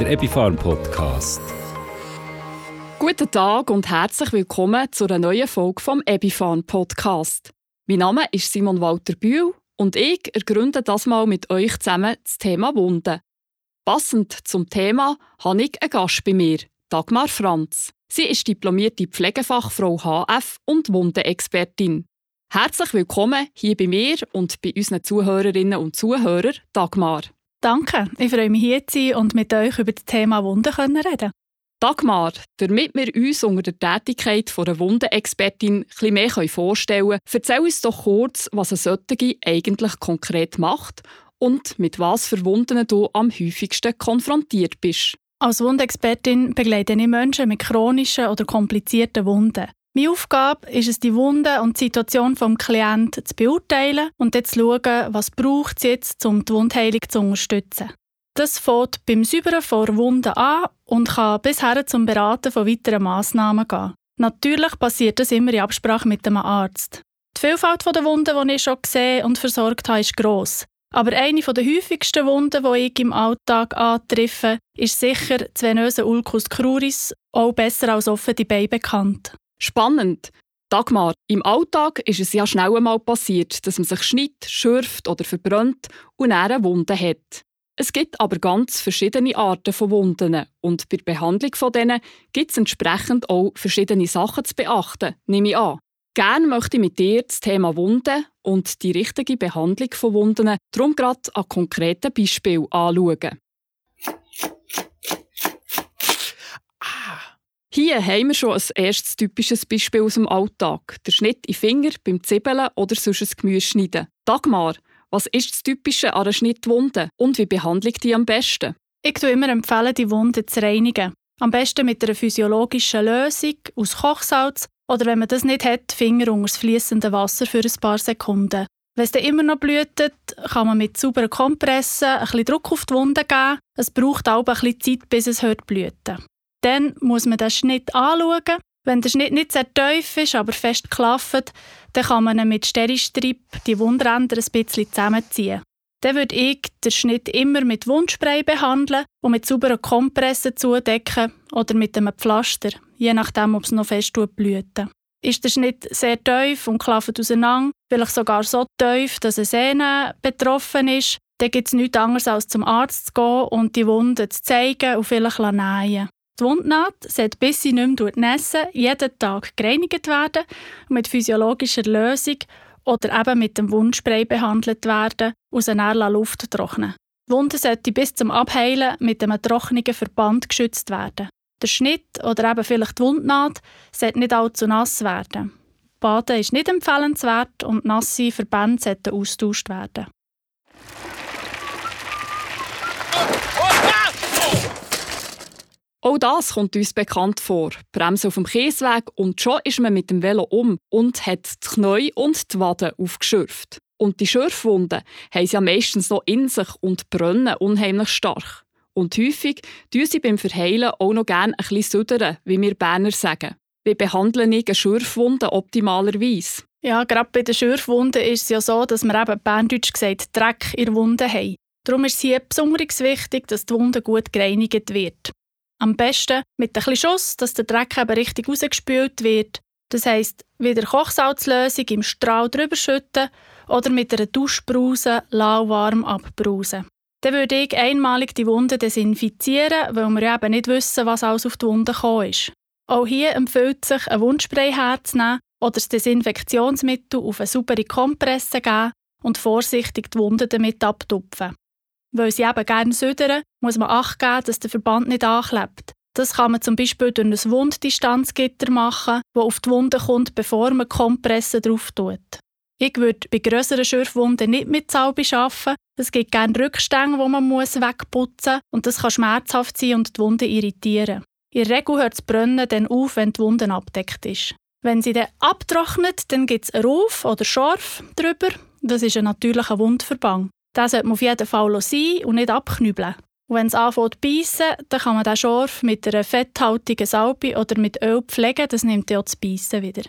der Epifarm Podcast. Guten Tag und herzlich willkommen zu einer neuen Folge vom Epifarm Podcast. Mein Name ist Simon Walter Bühl und ich ergründe das mal mit euch zusammen das Thema Wunden. Passend zum Thema habe ich einen Gast bei mir, Dagmar Franz. Sie ist diplomierte Pflegefachfrau HF und Wundenexpertin. Herzlich willkommen hier bei mir und bei unseren Zuhörerinnen und Zuhörern, Dagmar. Danke, ich freue mich hier zu sein und mit euch über das Thema Wunden reden Dagmar, damit wir uns unter der Tätigkeit einer Wundenexpertin etwas mehr vorstellen können, erzähl uns doch kurz, was eine solche eigentlich konkret macht und mit was für Wunden du am häufigsten konfrontiert bist. Als Wundexpertin begleite ich Menschen mit chronischen oder komplizierten Wunden. Meine Aufgabe ist es, die Wunde und die Situation des Klienten zu beurteilen und dann zu schauen, was braucht es jetzt, um die Wundheilung zu unterstützen. Das fängt beim Säubern vor Wunden an und kann bisher zum Beraten von weiteren Massnahmen gehen. Natürlich passiert das immer in Absprache mit dem Arzt. Die Vielfalt der Wunden, die ich schon gesehen und versorgt habe, ist gross. Aber eine der häufigsten Wunden, die ich im Alltag antreffe, ist sicher das venöse Ulcus cruris, auch besser als offene Beine bekannt. Spannend. Dagmar, im Alltag ist es ja schnell einmal passiert, dass man sich schneidet, schürft oder verbrennt und eine Wunde hat. Es gibt aber ganz verschiedene Arten von Wunden und bei der Behandlung von denen gibt es entsprechend auch verschiedene Sachen zu beachten, nehme ich an. Gerne möchte ich mit dir das Thema Wunden und die richtige Behandlung von Wunden darum gerade an konkreten Beispielen anschauen. Hier haben wir schon ein erstes typisches Beispiel aus dem Alltag. Der Schnitt in Finger beim Zwiebeln oder sonst ein Gemüse schneiden. Dagmar, was ist das Typische an einer Schnittwunde und wie behandle ich die am besten? Ich empfehle immer, die Wunde zu reinigen. Am besten mit einer physiologischen Lösung aus Kochsalz oder wenn man das nicht hat, Finger unter das fließende Wasser für ein paar Sekunden. Wenn es dann immer noch blüht, kann man mit sauberen Kompressen ein bisschen Druck auf die Wunde geben. Es braucht auch ein bisschen Zeit, bis es hört blüten. Dann muss man den Schnitt anschauen. Wenn der Schnitt nicht sehr tief ist, aber fest klafft, dann kann man mit Steristrip die Wundränder ein bisschen zusammenziehen. Dann würde ich den Schnitt immer mit Wundspray behandeln und mit sauberen Kompressen zudecken oder mit einem Pflaster, je nachdem, ob es noch fest blüht. Ist der Schnitt sehr tief und klafft auseinander, vielleicht sogar so tief, dass eine Sehne betroffen ist, dann gibt es nichts anderes als zum Arzt zu gehen und die Wunde zu zeigen und vielleicht nähen. Die Wundnaht sollte, bis sie nicht mehr nässen, jeden Tag gereinigt werden und mit physiologischer Lösung oder eben mit dem Wundspray behandelt werden sie dann Luft trocknen. Die Wunde sollte bis zum Abheilen mit einem trockenen Verband geschützt werden. Der Schnitt oder eben vielleicht die Wundnaht sollte nicht allzu nass werden. Baden ist nicht empfehlenswert und nasse Verbände sollten austauscht werden. Auch das kommt uns bekannt vor. Bremse auf dem Kiesweg und schon ist man mit dem Velo um und hat die Knie und die Waden aufgeschürft. Und die Schürfwunden haben sie ja meistens noch in sich und brennen unheimlich stark. Und häufig tun sie beim Verheilen auch noch gerne ein bisschen südern, wie wir Berner sagen. Wie behandeln ich eine Schürfwunde optimalerweise? Ja, gerade bei den Schürfwunden ist es ja so, dass wir eben berndeutsch gesagt Dreck in der Wunde haben. Darum ist es hier besonders wichtig, dass die Wunde gut gereinigt wird. Am besten mit ein Schuss, dass der Dreck eben richtig rausgespült wird. Das heisst, wieder Kochsalzlösung im Strahl drüber schütten oder mit einer Duschbrause lauwarm abbrausen. Dann würde ich einmalig die Wunde desinfizieren, weil wir eben nicht wissen, was alles auf die Wunde gekommen ist. Auch hier empfiehlt sich, ein Wundspray herzunehmen oder das Desinfektionsmittel auf eine saubere Kompresse geben und vorsichtig die Wunde damit abtupfen. Weil sie eben gerne südern, muss man Acht geben, dass der Verband nicht anklebt. Das kann man zum Beispiel durch ein Wunddistanzgitter machen, das auf die Wunde kommt, bevor man Kompresse drauf tut. Ich würde bei grösseren Schürfwunden nicht mit Salbe arbeiten. Es gibt gerne Rückstände, die man muss wegputzen muss und das kann schmerzhaft sein und die Wunde irritieren. In der Regel hört das Brennen dann auf, wenn die Wunde abdeckt ist. Wenn sie dann abtrocknet, dann gibt es einen Ruf oder Schorf drüber. Das ist ein natürlicher Wundverband. Den sollte man auf jeden Fall sein und nicht abknübeln. Und wenn es anfängt zu beißen, dann kann man den Schorf mit einer fetthaltigen Salbe oder mit Öl pflegen. Das nimmt ja das Beißen wieder.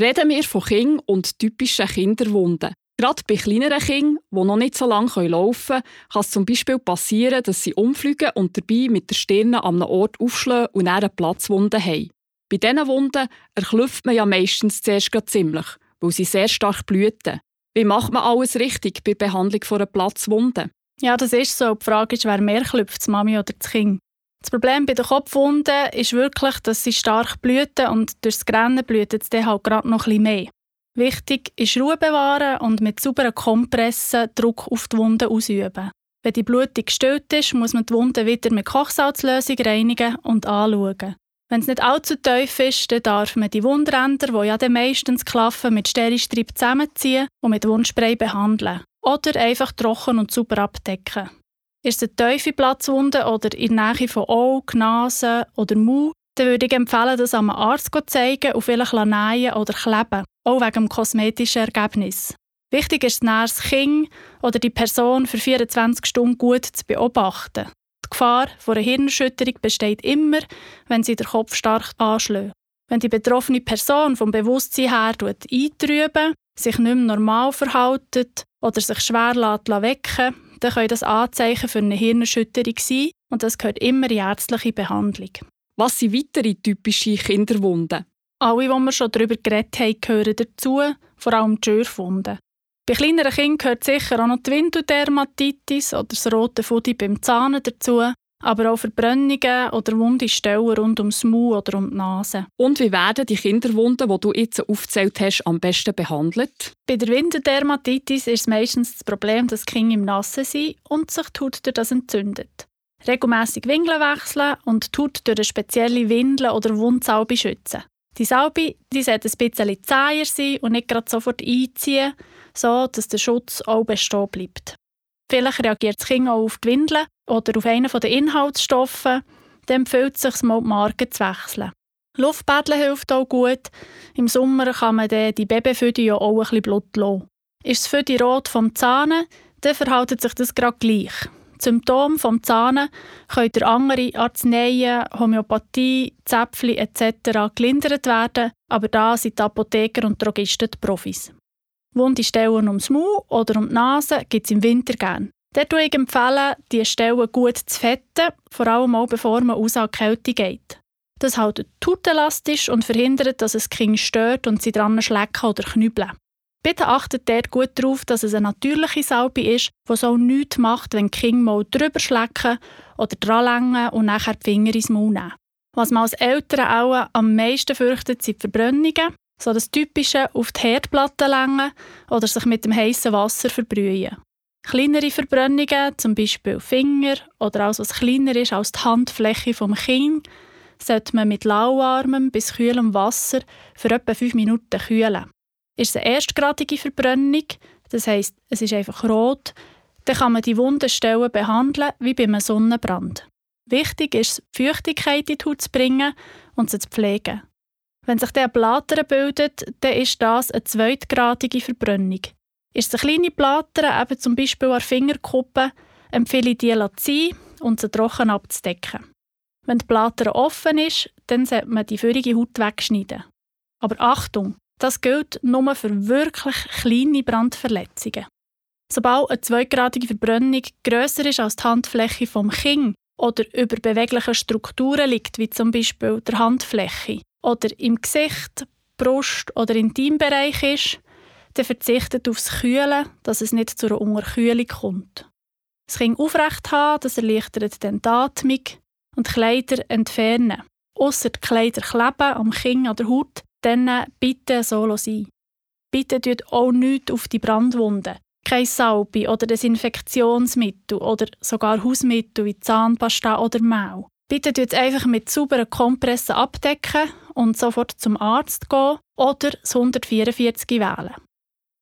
Reden wir von Kindern und typischen Kinderwunden. Gerade bei kleineren Kindern, die noch nicht so lange laufen können, kann es zum Beispiel passieren, dass sie umfliegen und dabei mit der Stirn an einem Ort aufschlagen und eine Platzwunde haben. Bei diesen Wunden erklüpft man ja meistens zuerst ziemlich, weil sie sehr stark blüten. Wie macht man alles richtig bei der Behandlung einer Platzwunde? Ja, das ist so. Die Frage ist, wer mehr klüpft, das Mami oder das Kind. Das Problem bei den Kopfwunden ist wirklich, dass sie stark blüten und durch das Grennen blüht es dann halt gerade noch bisschen mehr. Wichtig ist Ruhe bewahren und mit sauberen Kompressen Druck auf die Wunde ausüben. Wenn die Blutung gestillt ist, muss man die Wunde wieder mit Kochsalzlösung reinigen und anschauen. Wenn es nicht allzu tief ist, dann darf man die Wundränder, die ja meistens klaffen, mit Steristrip zusammenziehen und mit Wundspray behandeln. Oder einfach trocken und sauber abdecken. Ist es eine tiefe Platzwunde oder in der Nähe von Auge, Nase oder Mund, dann würde ich empfehlen, das einem Arzt zu zeigen und vielleicht nähen oder kleben, auch wegen dem kosmetischen Ergebnis. Wichtig ist das Kind oder die Person für 24 Stunden gut zu beobachten. Die Gefahr vor einer Hirnerschütterung besteht immer, wenn sie den Kopf stark anschlägt. Wenn die betroffene Person vom Bewusstsein her eintrüben, sich nicht mehr normal verhält oder sich schwer wecken dann können das Anzeichen für eine Hirnerschütterung sein und das gehört immer in ärztliche Behandlung. Was sind weitere typische Kinderwunden? Alle, die wir schon darüber geredet haben, gehören dazu, vor allem die Schürfwunden. Bei kleineren Kindern gehört sicher auch noch die Windeldermatitis oder das rote Fudi beim Zahn dazu, aber auch Verbrennungen oder wunde Stellen rund ums Maul oder um die Nase. Und wie werden die Kinderwunden, die du jetzt aufgezählt hast, am besten behandelt? Bei der Windeldermatitis ist meistens das Problem, dass Kinder im Nassen sind und sich die Haut durch das entzündet regelmäßig Windeln wechseln und die Haut durch eine spezielle Windel oder Wundsalbe schützen. Die Salbe die sollte ein bisschen zäher sein und nicht gerade sofort einziehen, so dass der Schutz auch bestehen bleibt. Vielleicht reagiert das Kind auch auf die Windeln oder auf einen der Inhaltsstoffe, dann empfiehlt es sich mal die Marke zu wechseln. Luftbädeln hilft auch gut. Im Sommer kann man die Babyfüde ja auch ein bisschen Blut lassen. Ist das Füdi rot vom Zahn, dann verhält sich das gerade gleich. Symptome vom Zahn können durch andere Arzneien, Homöopathie, Zäpfchen etc. gelindert werden, aber da sind die Apotheker und Drogisten die Profis. Wunde Stellen ums Maul oder um die Nase gibt es im Winter gerne. Dort würde ich diese Stellen gut zu fetten, vor allem auch bevor man aus an Kälte geht. Das hält die Haut elastisch und verhindert, dass es Kind stört und sie dran schlecken oder knüppeln. Bitte achtet dort gut darauf, dass es eine natürliche Salbe ist, die so nichts macht, wenn die Kinder mal drüber schlecken oder dranlängen und nachher die Finger ins Maul nehmen. Was man als Eltern auch am meisten fürchtet, sind Verbrennungen, so das Typische auf die Herdplatte längen oder sich mit dem heißen Wasser verbrühen. Kleinere Verbrennungen, zum Beispiel Finger oder alles, was kleiner ist als die Handfläche vom Kind, sollte man mit lauwarmem bis kühlem Wasser für etwa 5 Minuten kühlen. Ist es eine erstgradige Verbrennung, das heisst, es ist einfach rot, dann kann man die Wundenstellen behandeln wie bei einem Sonnenbrand. Wichtig ist, Feuchtigkeit in die Haut zu bringen und sie zu pflegen. Wenn sich der Blatter bildet, dann ist das eine zweitgradige Verbrennung. Ist es eine kleine Blatter, eben zum Beispiel an Fingerkuppe, empfehle ich die zu und sie trocken abzudecken. Wenn die Blatter offen ist, dann sollte man die vorige Haut wegschneiden. Aber Achtung, das gilt nur für wirklich kleine Brandverletzungen. Sobald eine zweigradige Verbrennung grösser ist als die Handfläche vom Kind oder über bewegliche Strukturen liegt, wie zum Beispiel der Handfläche, oder im Gesicht, Brust oder Intimbereich ist, dann verzichtet aufs Kühlen, dass es nicht zu einer Unterkühlung kommt. Das Kind aufrecht haben, das erleichtert dann die Atmung und Kleider entfernen. Ausser die Kleider kleben am Kinn an der Haut, dann bitte so sein. Bitte tut auch nichts auf die Brandwunde. Kein Salbe oder Desinfektionsmittel oder sogar Hausmittel wie Zahnpasta oder Mehl. Bitte tut einfach mit sauberen Kompressen abdecken und sofort zum Arzt gehen oder das 144 wählen.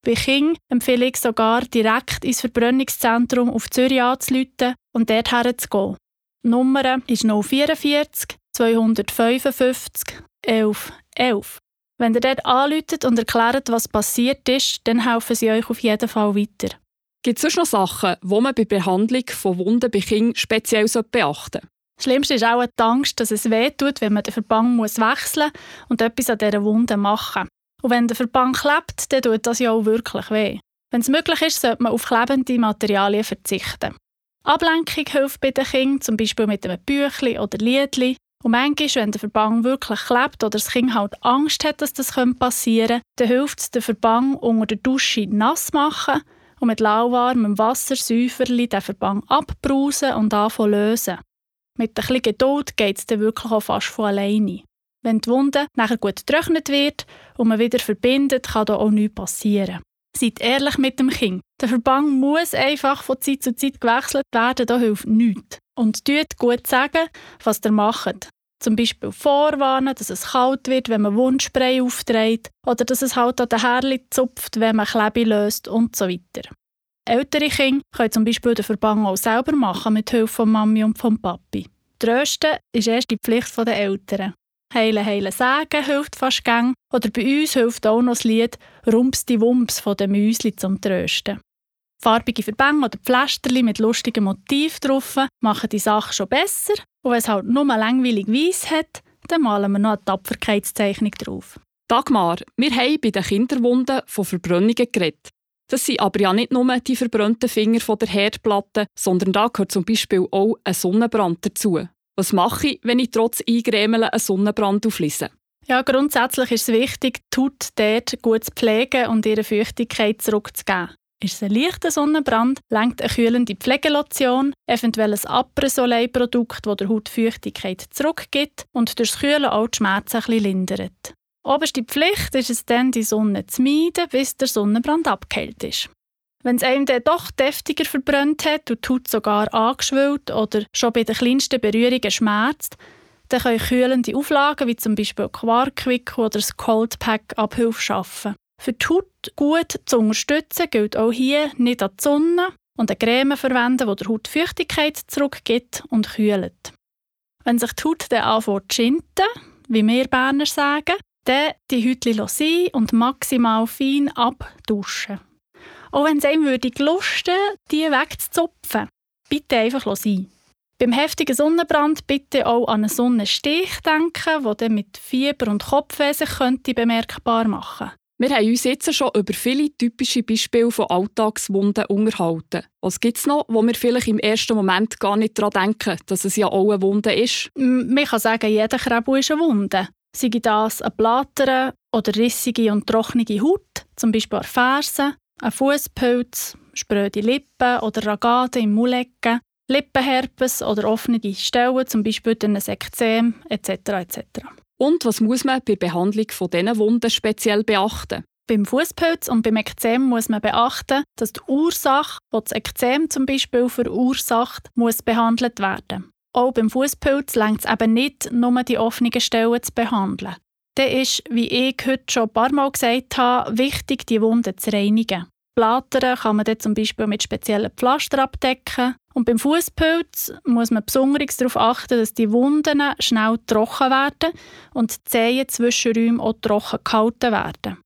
Bei Kindern empfehle ich sogar, direkt ins Verbrennungszentrum auf Zürich anzuleiten und dort herzugehen. Die Nummer ist 044 255 11 11. Wenn ihr dort anläutet und erklärt, was passiert ist, dann helfen sie euch auf jeden Fall weiter. Gibt es sonst noch Sachen, die man bei der Behandlung von Wunden bei Kindern speziell beachten sollte? Das Schlimmste ist auch die Angst, dass es wehtut, wenn man den Verband muss wechseln muss und etwas an dieser Wunde machen Und wenn der Verband klebt, dann tut das ja auch wirklich weh. Wenn es möglich ist, sollte man auf klebende Materialien verzichten. Ablenkung hilft bei den Kindern, zum Beispiel mit einem Büchlein oder Liedli. Und manchmal, wenn der Verband wirklich klebt oder das Kind halt Angst hat, dass das passieren könnte, dann hilft es, den Verband unter der Dusche nass machen und mit lauwarmem Wasser säuferli den Verband abbrausen und anfangen lösen. Mit ein bisschen Geduld geht es dann wirklich auch fast von alleine. Wenn die Wunde nachher gut getrocknet wird und man wieder verbindet, kann da auch nichts passieren. Seid ehrlich mit dem Kind. Der Verband muss einfach von Zeit zu Zeit gewechselt werden, da hilft nichts. Und tut gut sagen, was ihr macht. Zum Beispiel vorwarnen, dass es kalt wird, wenn man Wundspray aufträgt oder dass es halt an den Härli zupft, wenn man Klebe löst und so weiter. Ältere Kinder können zum Beispiel den Verband auch selber machen mit Hilfe von Mami und vom Papi. Trösten ist erst die Pflicht der Eltern. Heile, heile sagen hilft fast gang. Oder bei uns hilft auch noch das Lied Rumps die Wumps von den Müsli zum Trösten. Farbige Verbände oder Pflasterli mit lustigen Motiv drauf machen die Sache schon besser. Und wenn es halt nur langweilig weiss hat, dann malen wir noch eine Tapferkeitszeichnung drauf. Dagmar, wir haben bei den Kinderwunden von Verbrennungen geredet. Das sind aber ja nicht nur die verbrannten Finger von der Herdplatte, sondern da gehört zum Beispiel auch ein Sonnenbrand dazu. Was mache ich, wenn ich trotz Eingremeln einen Sonnenbrand auflese? Ja, grundsätzlich ist es wichtig, die Haut dort gut zu pflegen und ihre Feuchtigkeit zurückzugeben. Ist es ein leichter Sonnenbrand, lenkt eine kühlende Pflegelotion, eventuell ein Après-Soleil-Produkt, das der Haut Feuchtigkeit zurückgibt und durch das Kühlen auch die Schmerzen ein bisschen lindert. Oberste Pflicht ist es dann, die Sonne zu meiden, bis der Sonnenbrand abgekühlt ist. Wenn es einem dann doch deftiger verbrannt hat und die Haut sogar angeschwillt oder schon bei den kleinsten Berührungen schmerzt, dann können kühlende Auflagen wie zum Beispiel Quarkwick oder das Cold Pack Abhilfe schaffen. Für die Haut gut zu unterstützen gilt auch hier nicht an die Sonne und eine Creme verwenden, die der Haut Feuchtigkeit zurückgibt und kühlt. Wenn sich die Haut dann anfängt zu schinden, wie wir Berner sagen, dann die Häutchen sein und maximal fein abduschen. Auch wenn es einem würde lusten, die wegzuzupfen, bitte einfach sein. Beim heftigen Sonnenbrand bitte auch an einen Sonnenstich denken, der dann mit Fieber und Kopfweh sich könnte bemerkbar machen wir haben uns jetzt schon über viele typische Beispiele von Alltagswunden unterhalten. Was gibt es noch, wo wir vielleicht im ersten Moment gar nicht daran denken, dass es ja auch eine Wunde ist? Man kann sagen, jeder Krebel ist eine Wunde. Sei das eine Blattern oder rissige und trockene Haut, zum Beispiel an Fersen, ein Fußpilz, spröde Lippen oder Ragade im Maulecken, Lippenherpes oder offene Stellen, zum Beispiel durch ein Ekzem etc. etc. Und was muss man bei Behandlung von diesen Wunden speziell beachten? Beim Fußpilz und beim Ekzem muss man beachten, dass die Ursache, die das Ekzem zum Beispiel verursacht, muss behandelt werden. Auch beim Fußpilz längt es eben nicht, nur die offenen Stellen zu behandeln. Dann ist, wie ich heute schon ein paar Mal gesagt habe, wichtig, die Wunden zu reinigen. Blattern kann man dann zum Beispiel mit speziellen Pflaster abdecken. Und beim Fußpilz muss man besonders darauf achten, dass die Wunden schnell trocken werden und die Zehenzwischenräume auch trocken gehalten werden.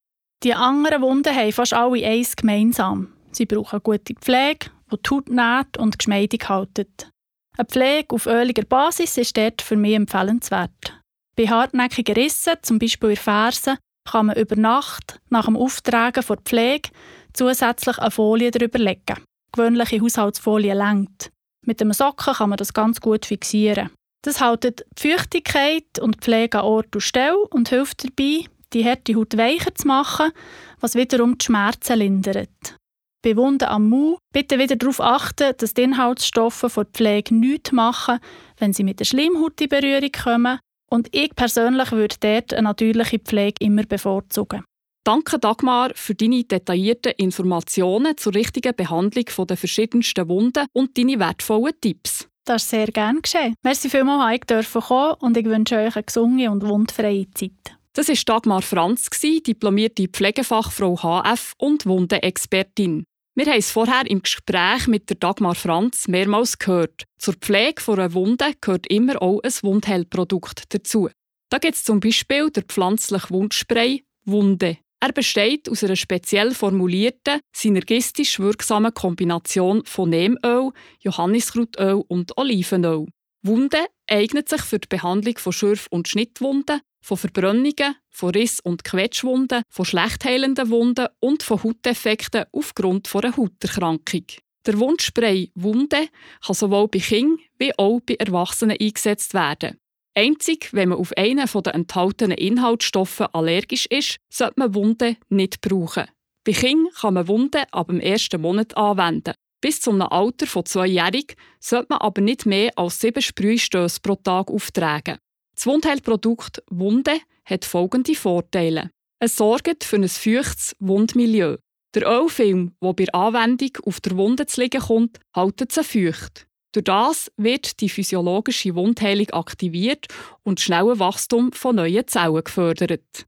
Die anderen Wunden haben fast alle eins gemeinsam. Sie brauchen gute Pflege, die die Haut nährt und geschmeidig haltet. Eine Pflege auf öliger Basis ist dort für mich empfehlenswert. Bei hartnäckigen Rissen, zum Beispiel in Fersen, kann man über Nacht nach dem Auftragen der Pflege zusätzlich eine Folie darüber legen. Gewöhnliche Haushaltsfolie längt. Mit einem Socken kann man das ganz gut fixieren. Das hält die Feuchtigkeit und die Pflege an Ort und Stelle und hilft dabei, die harte Haut weicher zu machen, was wiederum die Schmerzen lindert. Bei Wunden am Mund bitte wieder darauf achten, dass die Inhaltsstoffe vor der Pflege nichts machen, wenn sie mit der Schleimhaut in Berührung kommen. Und ich persönlich würde dort eine natürliche Pflege immer bevorzugen. Danke Dagmar für deine detaillierten Informationen zur richtigen Behandlung der verschiedensten Wunden und deine wertvollen Tipps. Das ist sehr gerne geschehen. Merci vielmals, dass ich kommen und ich wünsche euch eine gesunde und wundfreie Zeit. Das war Dagmar Franz, diplomierte Pflegefachfrau HF und Wundenexpertin. Wir haben es vorher im Gespräch mit der Dagmar Franz mehrmals gehört. Zur Pflege einer Wunde gehört immer auch ein Wundheilprodukt dazu. Da gibt es zum Beispiel der pflanzliche Wundspray Wunde. Er besteht aus einer speziell formulierten, synergistisch wirksamen Kombination von Nehmöl, Johanniskrautöl und Olivenöl. Wunde eignet sich für die Behandlung von Schürf- und Schnittwunden, Von Verbrennungen, von Riss- und Quetschwunden, von schlecht heilenden Wunden und von Hautdefekten aufgrund einer Hauterkrankung. Der Wundspray Wunde kann sowohl bei Kindern wie auch bei Erwachsenen eingesetzt werden. Einzig, wenn man auf einen der enthaltenen Inhaltsstoffe allergisch ist, sollte man Wunde nicht brauchen. Bei Kindern kann man Wunde ab dem ersten Monat anwenden. Bis zum Alter von zweijährig sollte man aber nicht mehr als sieben Sprühstöße pro Tag auftragen. Das Wundheilprodukt Wunde hat folgende Vorteile. Es sorgt für ein feuchtes Wundmilieu. Der Ölfilm, der bei Anwendung auf der Wunde zu liegen kommt, hält sie feucht. Durch das wird die physiologische Wundheilung aktiviert und das schnelle Wachstum von neuen Zellen gefördert.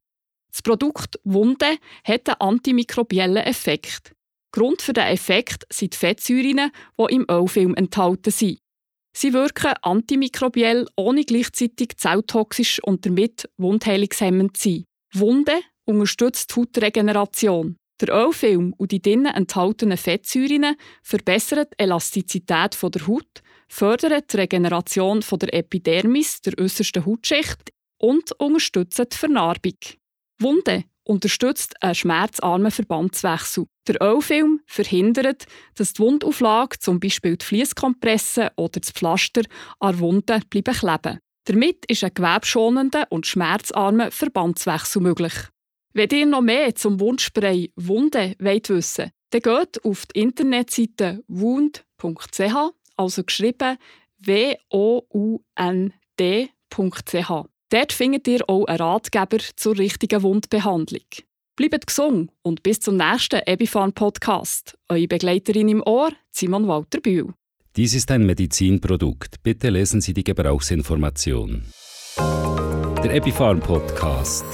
Das Produkt Wunde hat einen antimikrobiellen Effekt. Grund für diesen Effekt sind die Fettsäuren, die im Ölfilm enthalten sind. Sie wirken antimikrobiell, ohne gleichzeitig zelltoxisch und damit wundheilungshemmend zu sein. Wunde unterstützt die Hautregeneration. Der Ölfilm und die drinnen enthaltenen Fettsäuren verbessern die Elastizität der Haut, fördern die Regeneration der Epidermis, der äußersten Hautschicht, und unterstützen die Vernarbung. Wunde unterstützt einen schmerzarmen Verbandswechsel. Der Ölfilm verhindert, dass die Wundauflage, zum Beispiel die Fließkompresse oder das Pflaster, an Wunden bleiben kleben. Damit ist ein gewebschonender und schmerzarmer Verbandswechsel möglich. Wenn ihr noch mehr zum Wundspray Wunde wollt wissen dann geht auf die Internetseite wound.ch, also geschrieben w-o-u-n-d.ch. Dort findet ihr auch einen Ratgeber zur richtigen Wundbehandlung. Bleibt gesund und bis zum nächsten Ebifan Podcast. Eure Begleiterin im Ohr, Simon Walter Bühl. Dies ist ein Medizinprodukt. Bitte lesen Sie die Gebrauchsinformation. Der Epifarm Podcast.